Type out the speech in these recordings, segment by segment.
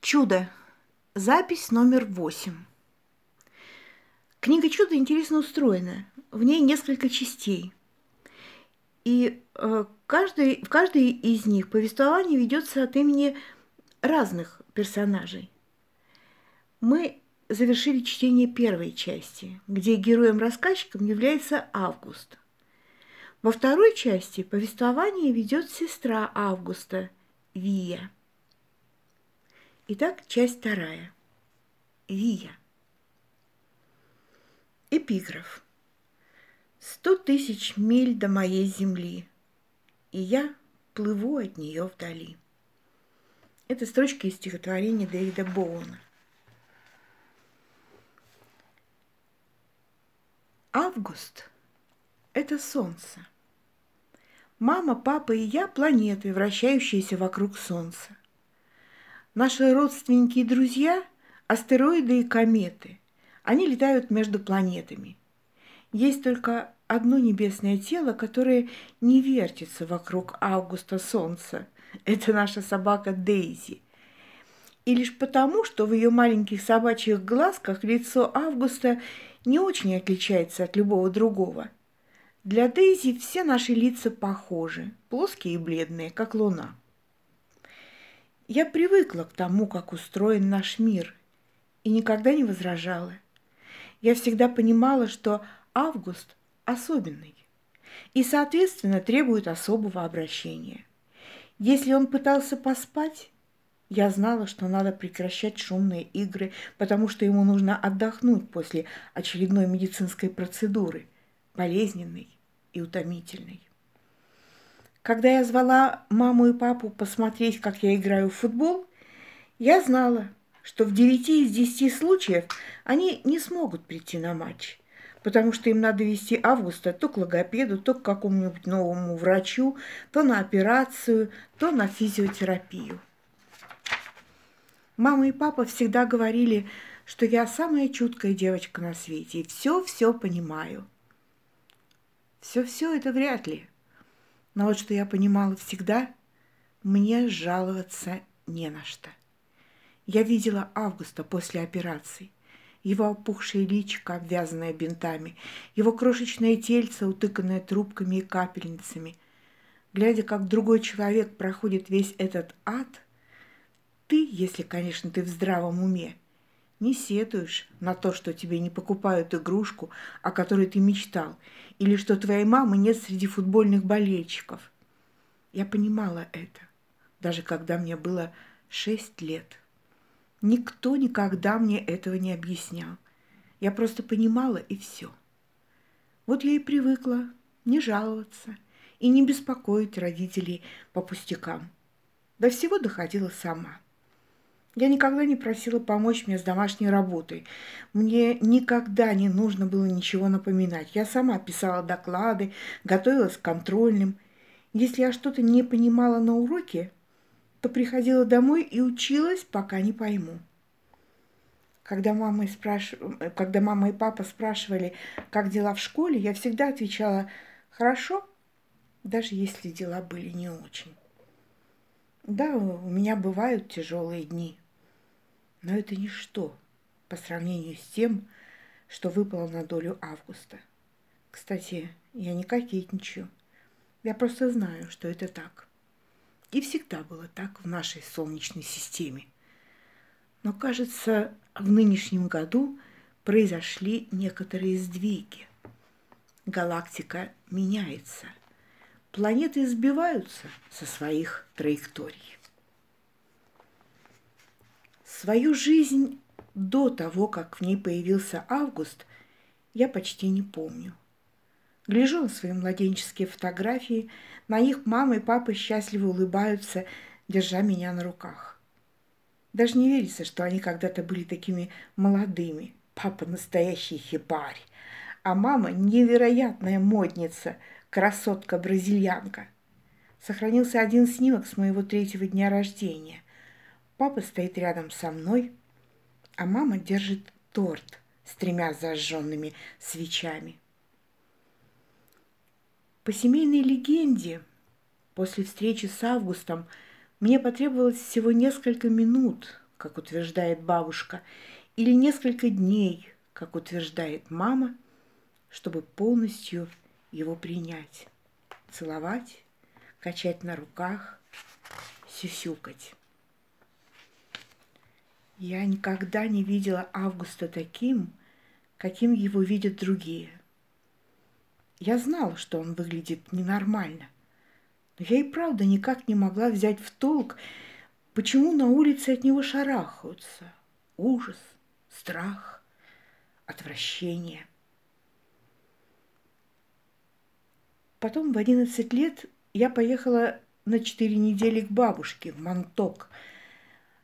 Чудо. Запись номер восемь. Книга «Чудо» интересно устроена. В ней несколько частей. И э, каждый, в каждой из них повествование ведется от имени разных персонажей. Мы завершили чтение первой части, где героем-рассказчиком является Август. Во второй части повествование ведет сестра Августа, Вия – Итак, часть вторая. Вия. Эпиграф. Сто тысяч миль до моей земли, и я плыву от нее вдали. Это строчка из стихотворения Дэвида Боуна. Август – это солнце. Мама, папа и я – планеты, вращающиеся вокруг солнца. Наши родственники и друзья – астероиды и кометы. Они летают между планетами. Есть только одно небесное тело, которое не вертится вокруг Августа Солнца. Это наша собака Дейзи. И лишь потому, что в ее маленьких собачьих глазках лицо Августа не очень отличается от любого другого. Для Дейзи все наши лица похожи, плоские и бледные, как луна. Я привыкла к тому, как устроен наш мир, и никогда не возражала. Я всегда понимала, что август особенный и, соответственно, требует особого обращения. Если он пытался поспать, я знала, что надо прекращать шумные игры, потому что ему нужно отдохнуть после очередной медицинской процедуры, болезненной и утомительной. Когда я звала маму и папу посмотреть, как я играю в футбол, я знала, что в 9 из 10 случаев они не смогут прийти на матч, потому что им надо вести Августа то к логопеду, то к какому-нибудь новому врачу, то на операцию, то на физиотерапию. Мама и папа всегда говорили, что я самая чуткая девочка на свете и все-все понимаю. Все-все это вряд ли – но вот что я понимала всегда, мне жаловаться не на что. Я видела Августа после операции. Его опухшее личико, обвязанное бинтами, его крошечное тельце, утыканное трубками и капельницами. Глядя, как другой человек проходит весь этот ад, ты, если, конечно, ты в здравом уме, не сетуешь на то, что тебе не покупают игрушку, о которой ты мечтал, или что твоей мамы нет среди футбольных болельщиков. Я понимала это, даже когда мне было шесть лет. Никто никогда мне этого не объяснял. Я просто понимала, и все. Вот я и привыкла не жаловаться и не беспокоить родителей по пустякам. До всего доходила сама – я никогда не просила помочь мне с домашней работой. Мне никогда не нужно было ничего напоминать. Я сама писала доклады, готовилась к контрольным. Если я что-то не понимала на уроке, то приходила домой и училась, пока не пойму. Когда мама, спраш... Когда мама и папа спрашивали, как дела в школе, я всегда отвечала «хорошо», даже если дела были не очень. Да, у меня бывают тяжелые дни, но это ничто по сравнению с тем, что выпало на долю Августа. Кстати, я не кокетничаю. Я просто знаю, что это так. И всегда было так в нашей Солнечной системе. Но, кажется, в нынешнем году произошли некоторые сдвиги. Галактика меняется. Планеты сбиваются со своих траекторий. Свою жизнь до того, как в ней появился Август, я почти не помню. Гляжу на свои младенческие фотографии, на них мама и папа счастливо улыбаются, держа меня на руках. Даже не верится, что они когда-то были такими молодыми. Папа настоящий хипарь, а мама невероятная модница, красотка-бразильянка. Сохранился один снимок с моего третьего дня рождения – Папа стоит рядом со мной, а мама держит торт с тремя зажженными свечами. По семейной легенде, после встречи с Августом мне потребовалось всего несколько минут, как утверждает бабушка, или несколько дней, как утверждает мама, чтобы полностью его принять, целовать, качать на руках, сюсюкать. Я никогда не видела Августа таким, каким его видят другие. Я знала, что он выглядит ненормально, но я и правда никак не могла взять в толк, почему на улице от него шарахаются. Ужас, страх, отвращение. Потом в 11 лет я поехала на 4 недели к бабушке в Монток –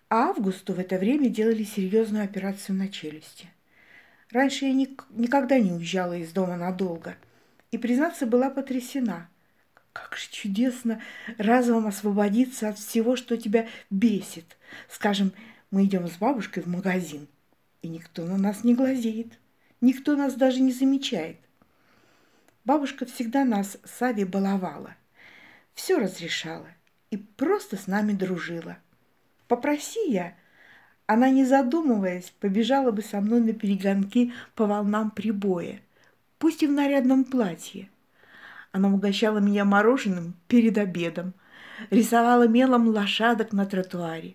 а Августу в это время делали серьезную операцию на челюсти. Раньше я ник- никогда не уезжала из дома надолго. И, признаться, была потрясена. Как же чудесно разом освободиться от всего, что тебя бесит. Скажем, мы идем с бабушкой в магазин, и никто на нас не глазеет. Никто нас даже не замечает. Бабушка всегда нас с Ави баловала. Все разрешала и просто с нами дружила – Попроси я, она, не задумываясь, побежала бы со мной на перегонки по волнам прибоя, пусть и в нарядном платье. Она угощала меня мороженым перед обедом, рисовала мелом лошадок на тротуаре.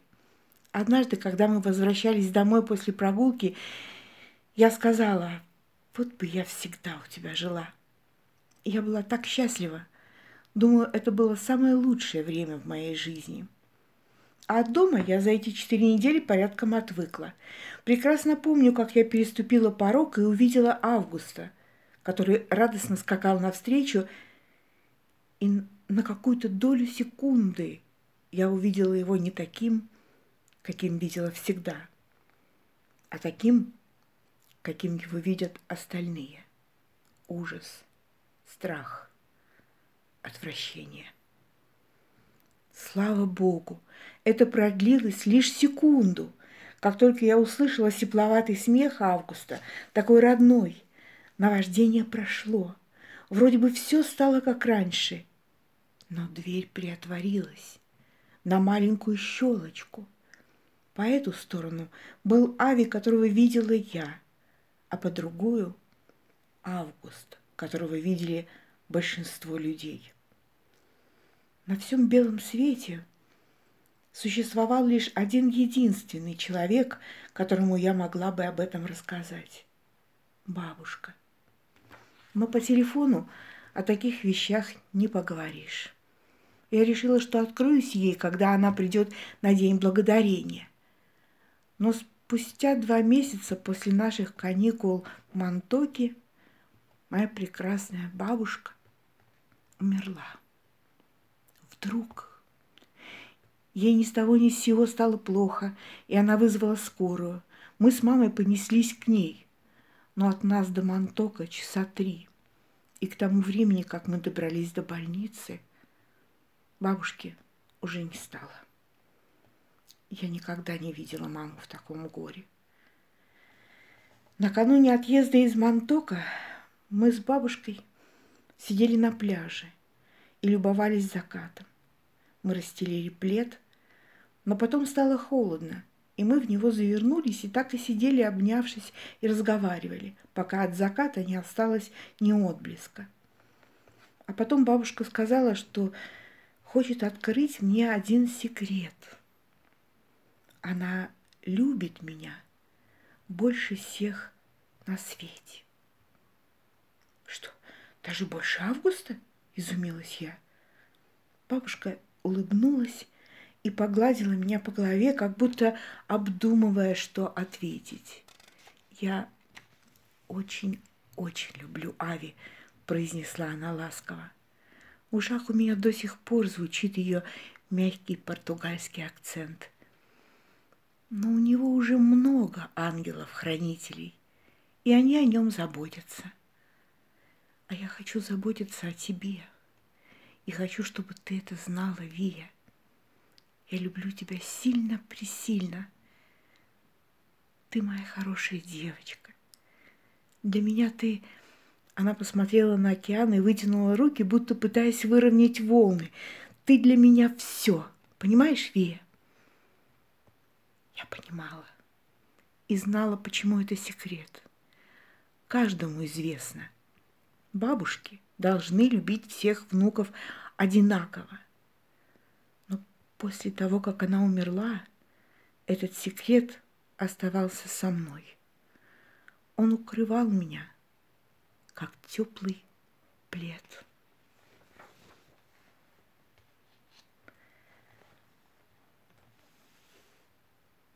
Однажды, когда мы возвращались домой после прогулки, я сказала, вот бы я всегда у тебя жила. Я была так счастлива. Думаю, это было самое лучшее время в моей жизни. А от дома я за эти четыре недели порядком отвыкла. Прекрасно помню, как я переступила порог и увидела Августа, который радостно скакал навстречу, и на какую-то долю секунды я увидела его не таким, каким видела всегда, а таким, каким его видят остальные. Ужас, страх, отвращение. Слава Богу, это продлилось лишь секунду. Как только я услышала тепловатый смех Августа, такой родной, наваждение прошло. Вроде бы все стало как раньше. Но дверь приотворилась на маленькую щелочку. По эту сторону был Ави, которого видела я, а по другую — Август, которого видели большинство людей. На всем белом свете существовал лишь один единственный человек, которому я могла бы об этом рассказать. Бабушка. Но по телефону о таких вещах не поговоришь. Я решила, что откроюсь ей, когда она придет на День Благодарения. Но спустя два месяца после наших каникул в Монтоке моя прекрасная бабушка умерла. Вдруг Ей ни с того ни с сего стало плохо, и она вызвала скорую. Мы с мамой понеслись к ней, но от нас до Монтока часа три. И к тому времени, как мы добрались до больницы, бабушки уже не стало. Я никогда не видела маму в таком горе. Накануне отъезда из Монтока мы с бабушкой сидели на пляже и любовались закатом. Мы расстелили плед, но потом стало холодно, и мы в него завернулись и так и сидели, обнявшись и разговаривали, пока от заката не осталось ни отблеска. А потом бабушка сказала, что хочет открыть мне один секрет. Она любит меня больше всех на свете. Что, даже больше августа? Изумилась я. Бабушка улыбнулась и погладила меня по голове, как будто обдумывая, что ответить. «Я очень-очень люблю Ави», — произнесла она ласково. В ушах у меня до сих пор звучит ее мягкий португальский акцент. Но у него уже много ангелов-хранителей, и они о нем заботятся. А я хочу заботиться о тебе, и хочу, чтобы ты это знала, Вия. Я люблю тебя сильно-пресильно. Ты моя хорошая девочка. Для меня ты... Она посмотрела на океан и вытянула руки, будто пытаясь выровнять волны. Ты для меня все. Понимаешь, Вия? Я понимала и знала, почему это секрет. Каждому известно. Бабушки должны любить всех внуков одинаково. Но после того, как она умерла, этот секрет оставался со мной. Он укрывал меня, как теплый плед.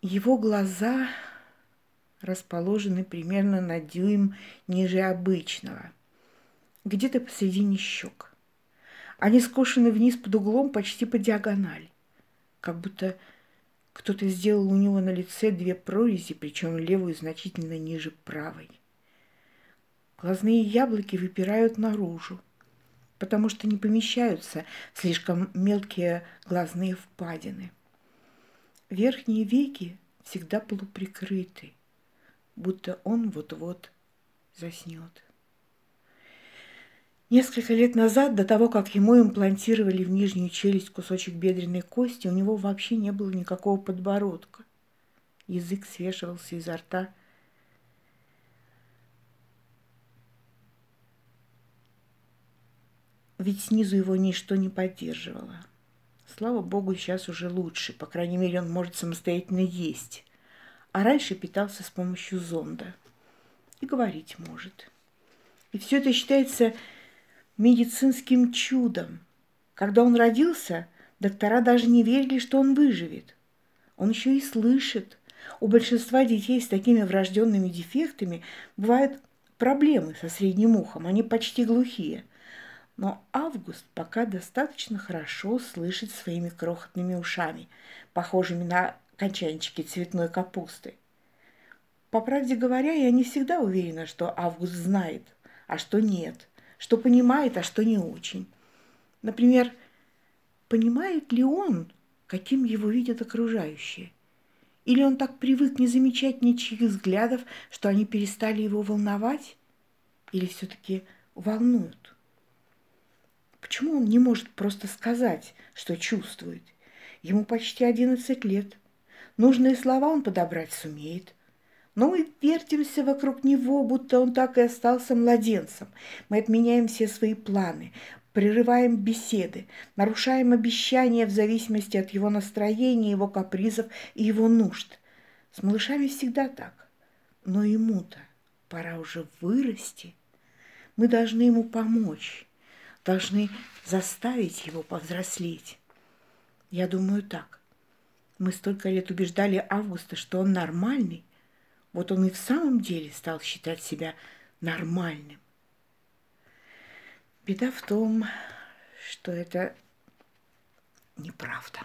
Его глаза расположены примерно на дюйм ниже обычного, где-то посередине щек. Они скошены вниз под углом почти по диагонали, как будто кто-то сделал у него на лице две прорези, причем левую значительно ниже правой. Глазные яблоки выпирают наружу, потому что не помещаются слишком мелкие глазные впадины – Верхние веки всегда полуприкрыты, будто он вот-вот заснет. Несколько лет назад, до того, как ему имплантировали в нижнюю челюсть кусочек бедренной кости, у него вообще не было никакого подбородка. Язык свешивался изо рта. Ведь снизу его ничто не поддерживало. Слава богу, сейчас уже лучше. По крайней мере, он может самостоятельно есть. А раньше питался с помощью зонда. И говорить может. И все это считается медицинским чудом. Когда он родился, доктора даже не верили, что он выживет. Он еще и слышит. У большинства детей с такими врожденными дефектами бывают проблемы со средним ухом. Они почти глухие – но Август пока достаточно хорошо слышит своими крохотными ушами, похожими на кончанчики цветной капусты. По правде говоря, я не всегда уверена, что Август знает, а что нет, что понимает, а что не очень. Например, понимает ли он, каким его видят окружающие? Или он так привык не замечать ничьих взглядов, что они перестали его волновать? Или все-таки волнуют? Почему он не может просто сказать, что чувствует? Ему почти 11 лет. Нужные слова он подобрать сумеет. Но мы вертимся вокруг него, будто он так и остался младенцем. Мы отменяем все свои планы, прерываем беседы, нарушаем обещания в зависимости от его настроения, его капризов и его нужд. С малышами всегда так. Но ему-то пора уже вырасти. Мы должны ему помочь должны заставить его повзрослеть. Я думаю так. Мы столько лет убеждали Августа, что он нормальный. Вот он и в самом деле стал считать себя нормальным. Беда в том, что это неправда.